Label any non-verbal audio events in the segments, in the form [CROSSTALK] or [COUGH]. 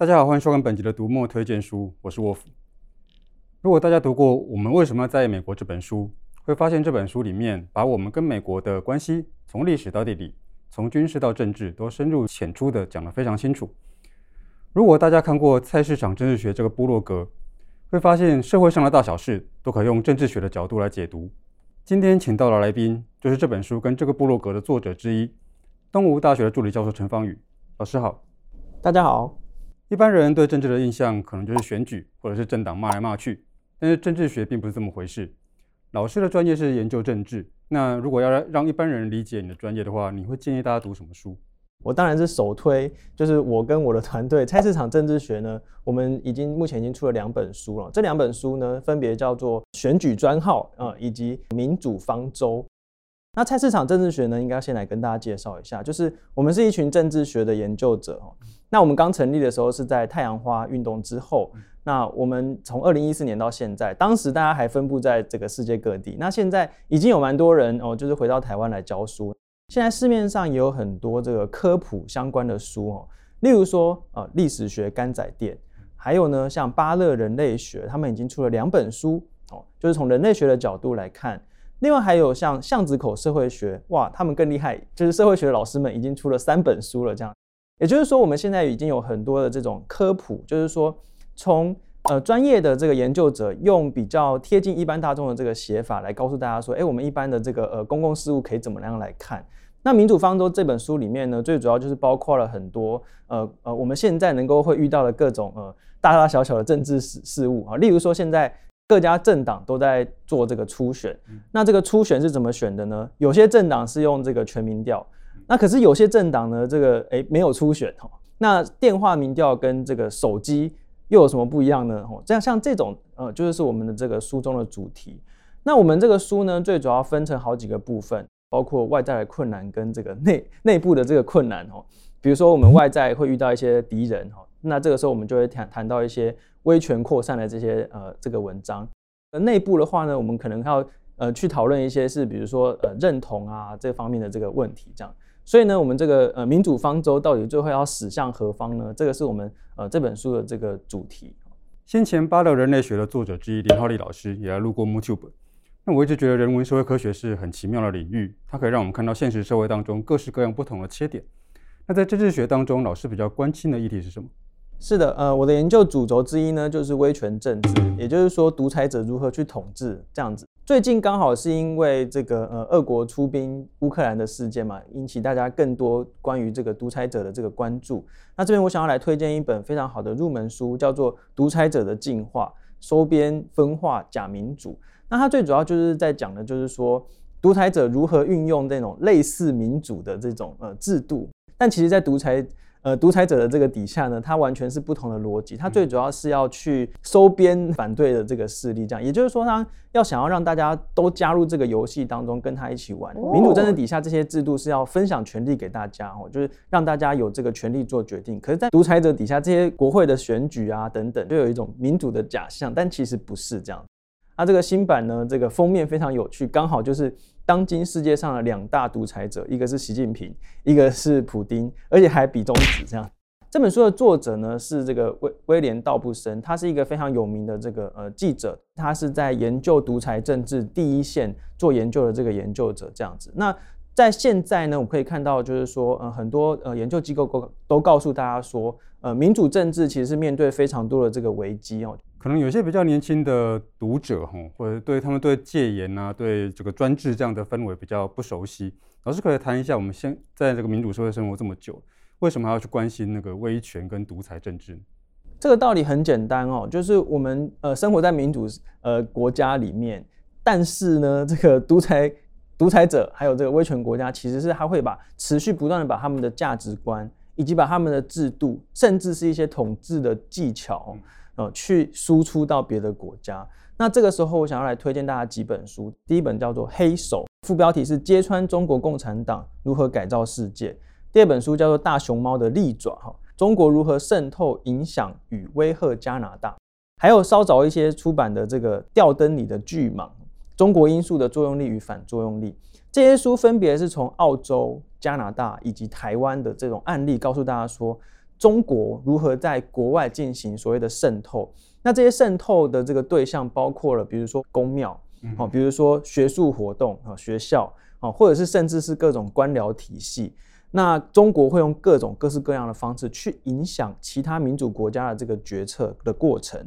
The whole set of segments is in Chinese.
大家好，欢迎收看本集的读墨推荐书，我是沃夫。如果大家读过《我们为什么要在意美国》这本书，会发现这本书里面把我们跟美国的关系从历史到地理，从军事到政治，都深入浅出的讲得非常清楚。如果大家看过《菜市场政治学》这个部落格，会发现社会上的大小事都可用政治学的角度来解读。今天请到的来宾就是这本书跟这个部落格的作者之一，东吴大学的助理教授陈方宇老师好。大家好。一般人对政治的印象可能就是选举或者是政党骂来骂去，但是政治学并不是这么回事。老师的专业是研究政治，那如果要让一般人理解你的专业的话，你会建议大家读什么书？我当然是首推，就是我跟我的团队菜市场政治学呢，我们已经目前已经出了两本书了。这两本书呢，分别叫做《选举专号》啊，以及《民主方舟》。那菜市场政治学呢，应该先来跟大家介绍一下，就是我们是一群政治学的研究者哦。那我们刚成立的时候是在太阳花运动之后，那我们从二零一四年到现在，当时大家还分布在这个世界各地，那现在已经有蛮多人哦，就是回到台湾来教书。现在市面上也有很多这个科普相关的书哦，例如说呃历史学干仔店，还有呢像巴勒人类学，他们已经出了两本书哦，就是从人类学的角度来看。另外还有像巷子口社会学，哇，他们更厉害，就是社会学的老师们已经出了三本书了。这样，也就是说，我们现在已经有很多的这种科普，就是说从呃专业的这个研究者用比较贴近一般大众的这个写法来告诉大家说，哎，我们一般的这个呃公共事务可以怎么样来看？那《民主方舟》这本书里面呢，最主要就是包括了很多呃呃我们现在能够会遇到的各种呃大大小小的政治事事务啊，例如说现在。各家政党都在做这个初选，那这个初选是怎么选的呢？有些政党是用这个全民调，那可是有些政党呢，这个诶没有初选哈。那电话民调跟这个手机又有什么不一样呢？哦，这样像这种呃，就是是我们的这个书中的主题。那我们这个书呢，最主要分成好几个部分，包括外在的困难跟这个内内部的这个困难哦。比如说我们外在会遇到一些敌人哈，那这个时候我们就会谈谈到一些。威权扩散的这些呃这个文章，呃内部的话呢，我们可能要呃去讨论一些是比如说呃认同啊这方面的这个问题这样，所以呢，我们这个呃民主方舟到底最后要驶向何方呢？这个是我们呃这本书的这个主题。先前巴勒人类学的作者之一林浩立老师也来录过 MooTube，那我一直觉得人文社会科学是很奇妙的领域，它可以让我们看到现实社会当中各式各样不同的切点。那在政治学当中，老师比较关心的议题是什么？是的，呃，我的研究主轴之一呢，就是威权政治，也就是说独裁者如何去统治这样子。最近刚好是因为这个呃，俄国出兵乌克兰的事件嘛，引起大家更多关于这个独裁者的这个关注。那这边我想要来推荐一本非常好的入门书，叫做《独裁者的进化：收编分化假民主》。那它最主要就是在讲的，就是说独裁者如何运用这种类似民主的这种呃制度，但其实，在独裁呃，独裁者的这个底下呢，它完全是不同的逻辑。它最主要是要去收编 [LAUGHS] 反对的这个势力，这样，也就是说，他要想要让大家都加入这个游戏当中，跟他一起玩。民主政治底下这些制度是要分享权力给大家，哦，就是让大家有这个权利做决定。可是，在独裁者底下，这些国会的选举啊等等，就有一种民主的假象，但其实不是这样。那这个新版呢，这个封面非常有趣，刚好就是。当今世界上的两大独裁者，一个是习近平，一个是普丁，而且还比中指这样。这本书的作者呢是这个威威廉道布森，他是一个非常有名的这个呃记者，他是在研究独裁政治第一线做研究的这个研究者这样子。那在现在呢，我可以看到就是说，呃，很多呃研究机构都都告诉大家说，呃，民主政治其实是面对非常多的这个危机哦。可能有些比较年轻的读者哈，或者对他们对戒严啊，对这个专制这样的氛围比较不熟悉。老师可以谈一下，我们现在这个民主社会生活这么久，为什么还要去关心那个威权跟独裁政治？这个道理很简单哦，就是我们呃生活在民主呃国家里面，但是呢，这个独裁独裁者还有这个威权国家，其实是他会把持续不断的把他们的价值观，以及把他们的制度，甚至是一些统治的技巧。嗯呃，去输出到别的国家。那这个时候，我想要来推荐大家几本书。第一本叫做《黑手》，副标题是“揭穿中国共产党如何改造世界”。第二本书叫做《大熊猫的利爪》，哈，中国如何渗透、影响与威吓加拿大。还有稍早一些出版的这个《吊灯里的巨蟒》，中国因素的作用力与反作用力。这些书分别是从澳洲、加拿大以及台湾的这种案例，告诉大家说。中国如何在国外进行所谓的渗透。那这些渗透的这个对象包括了，比如说宫庙，哦，比如说学术活动啊，学校啊，或者是甚至是各种官僚体系。那中国会用各种各式各样的方式去影响其他民主国家的这个决策的过程。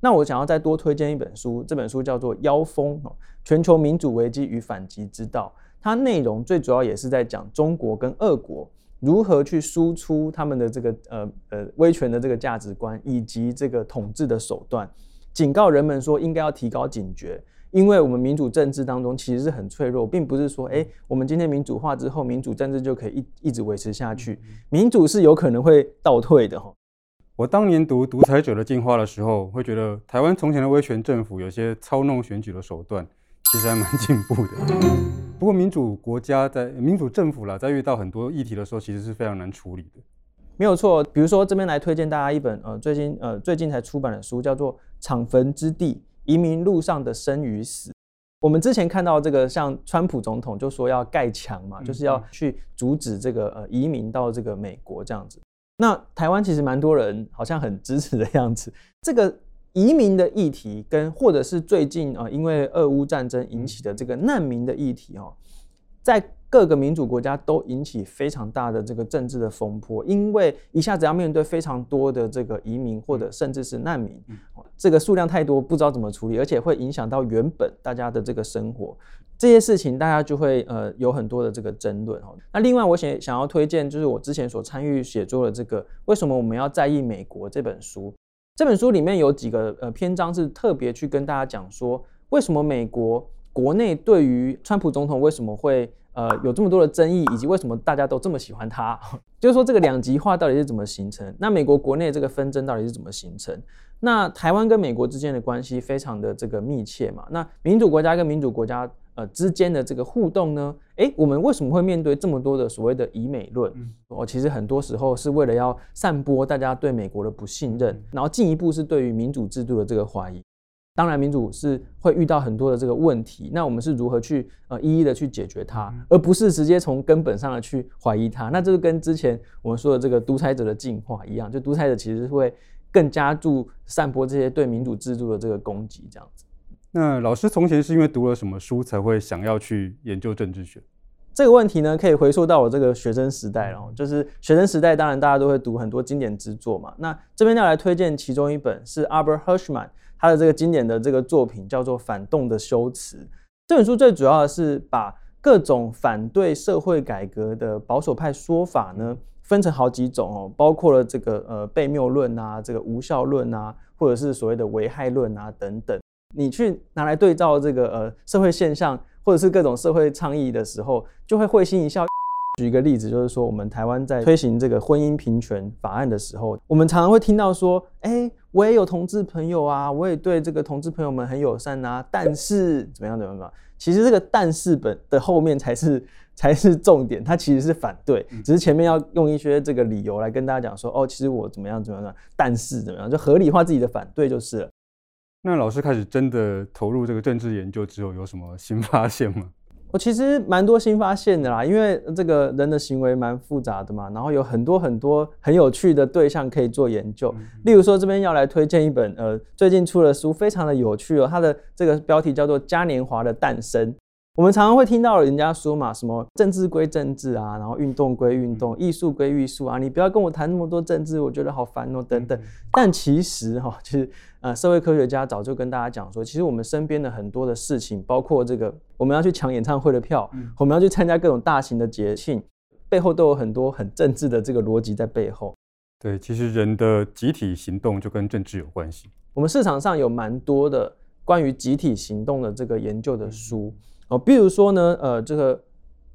那我想要再多推荐一本书，这本书叫做《妖风：全球民主危机与反击之道》。它内容最主要也是在讲中国跟俄国如何去输出他们的这个呃呃威权的这个价值观以及这个统治的手段，警告人们说应该要提高警觉。因为我们民主政治当中其实是很脆弱，并不是说，哎，我们今天民主化之后，民主政治就可以一一直维持下去。民主是有可能会倒退的哈。我当年读《独裁者的进化》的时候，会觉得台湾从前的威权政府有些操弄选举的手段，其实还蛮进步的。不过民主国家在民主政府啦，在遇到很多议题的时候，其实是非常难处理的。没有错，比如说这边来推荐大家一本呃最近呃最近才出版的书，叫做《敞坟之地》。移民路上的生与死，我们之前看到这个，像川普总统就说要盖墙嘛，就是要去阻止这个呃移民到这个美国这样子。那台湾其实蛮多人好像很支持的样子。这个移民的议题，跟或者是最近啊，因为俄乌战争引起的这个难民的议题哦，在各个民主国家都引起非常大的这个政治的风波，因为一下子要面对非常多的这个移民或者甚至是难民，这个数量太多，不知道怎么处理，而且会影响到原本大家的这个生活，这些事情大家就会呃有很多的这个争论哦。那另外我想想要推荐，就是我之前所参与写作的这个为什么我们要在意美国这本书，这本书里面有几个呃篇章是特别去跟大家讲说，为什么美国国内对于川普总统为什么会呃，有这么多的争议，以及为什么大家都这么喜欢他？[LAUGHS] 就是说，这个两极化到底是怎么形成？那美国国内这个纷争到底是怎么形成？那台湾跟美国之间的关系非常的这个密切嘛？那民主国家跟民主国家呃之间的这个互动呢？诶，我们为什么会面对这么多的所谓的以美论？哦，其实很多时候是为了要散播大家对美国的不信任，然后进一步是对于民主制度的这个怀疑。当然，民主是会遇到很多的这个问题，那我们是如何去呃一一的去解决它，而不是直接从根本上的去怀疑它。那这个跟之前我们说的这个独裁者的进化一样，就独裁者其实会更加注散播这些对民主制度的这个攻击，这样子。那老师从前是因为读了什么书才会想要去研究政治学？这个问题呢，可以回溯到我这个学生时代了，就是学生时代，当然大家都会读很多经典之作嘛。那这边要来推荐其中一本是 Albert Hirschman。他的这个经典的这个作品叫做《反动的修辞》。这本书最主要的是把各种反对社会改革的保守派说法呢，分成好几种哦，包括了这个呃悖谬论啊，这个无效论啊，或者是所谓的危害论啊等等。你去拿来对照这个呃社会现象，或者是各种社会倡议的时候，就会会心一笑。举一个例子，就是说我们台湾在推行这个婚姻平权法案的时候，我们常常会听到说，哎，我也有同志朋友啊，我也对这个同志朋友们很友善啊，但是怎么样怎么样？其实这个“但是”本的后面才是 [LAUGHS] 才是重点，它其实是反对，只是前面要用一些这个理由来跟大家讲说，哦，其实我怎么样怎么样，但是怎么样，就合理化自己的反对就是了。那老师开始真的投入这个政治研究之后，有什么新发现吗？我其实蛮多新发现的啦，因为这个人的行为蛮复杂的嘛，然后有很多很多很有趣的对象可以做研究。例如说，这边要来推荐一本呃最近出的书，非常的有趣哦，它的这个标题叫做《嘉年华的诞生》。我们常常会听到人家说嘛，什么政治归政治啊，然后运动归运动，艺术归艺术啊，你不要跟我谈那么多政治，我觉得好烦哦，等等。但其实哈，其实呃，社会科学家早就跟大家讲说，其实我们身边的很多的事情，包括这个我们要去抢演唱会的票，我们要去参加各种大型的节庆，背后都有很多很政治的这个逻辑在背后。对，其实人的集体行动就跟政治有关系。我们市场上有蛮多的关于集体行动的这个研究的书。哦，比如说呢，呃，这个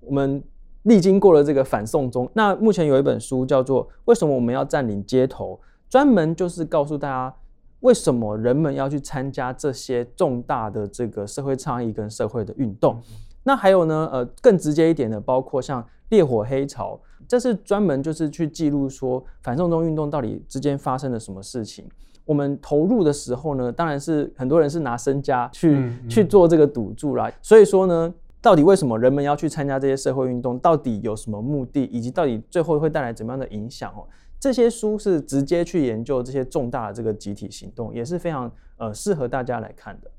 我们历经过了这个反送中，那目前有一本书叫做《为什么我们要占领街头》，专门就是告诉大家为什么人们要去参加这些重大的这个社会倡议跟社会的运动。那还有呢，呃，更直接一点的，包括像《烈火黑潮》，这是专门就是去记录说反送中运动到底之间发生了什么事情。我们投入的时候呢，当然是很多人是拿身家去、嗯嗯、去做这个赌注啦。所以说呢，到底为什么人们要去参加这些社会运动？到底有什么目的？以及到底最后会带来怎么样的影响？哦，这些书是直接去研究这些重大的这个集体行动，也是非常呃适合大家来看的。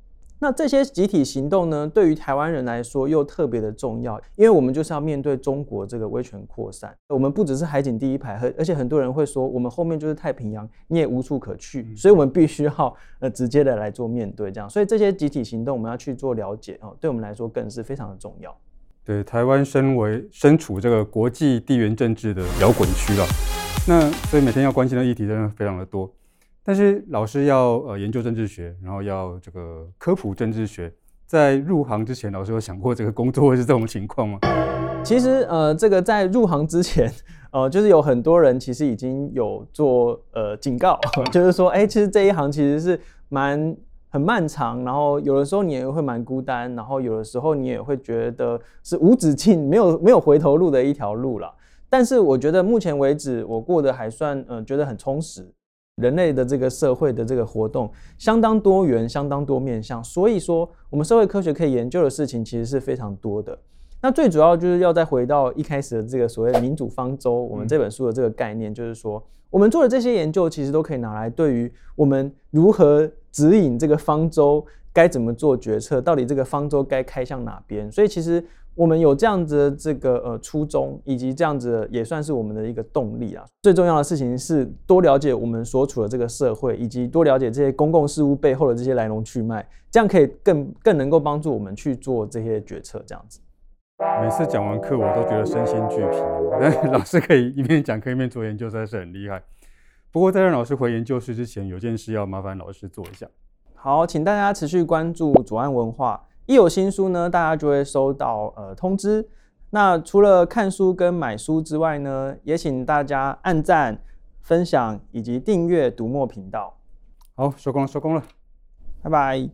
那这些集体行动呢，对于台湾人来说又特别的重要，因为我们就是要面对中国这个威权扩散。我们不只是海景第一排，而而且很多人会说，我们后面就是太平洋，你也无处可去，所以我们必须要呃直接的来做面对这样。所以这些集体行动我们要去做了解哦，对我们来说更是非常的重要。对，台湾身为身处这个国际地缘政治的摇滚区了，那所以每天要关心的议题真的非常的多。但是老师要呃研究政治学，然后要这个科普政治学，在入行之前，老师有想过这个工作会是这种情况吗？其实呃，这个在入行之前，呃，就是有很多人其实已经有做呃警告，[LAUGHS] 就是说，哎，其实这一行其实是蛮很漫长，然后有的时候你也会蛮孤单，然后有的时候你也会觉得是无止境、没有没有回头路的一条路了。但是我觉得目前为止，我过得还算嗯、呃，觉得很充实。人类的这个社会的这个活动相当多元，相当多面向，所以说我们社会科学可以研究的事情其实是非常多的。那最主要就是要再回到一开始的这个所谓民主方舟，我们这本书的这个概念，就是说我们做的这些研究其实都可以拿来对于我们如何指引这个方舟该怎么做决策，到底这个方舟该开向哪边。所以其实。我们有这样子的这个呃初衷，以及这样子也算是我们的一个动力啊。最重要的事情是多了解我们所处的这个社会，以及多了解这些公共事务背后的这些来龙去脉，这样可以更更能够帮助我们去做这些决策。这样子。每次讲完课，我都觉得身心俱疲，但老师可以一边讲课一边做研究，实在是很厉害。不过在让老师回研究室之前，有件事要麻烦老师做一下。好，请大家持续关注左岸文化。一有新书呢大家就会收到呃通知。那除了看书跟买书之外呢也请大家按赞分享以及订阅读墨频道。好收工了收工了。拜拜。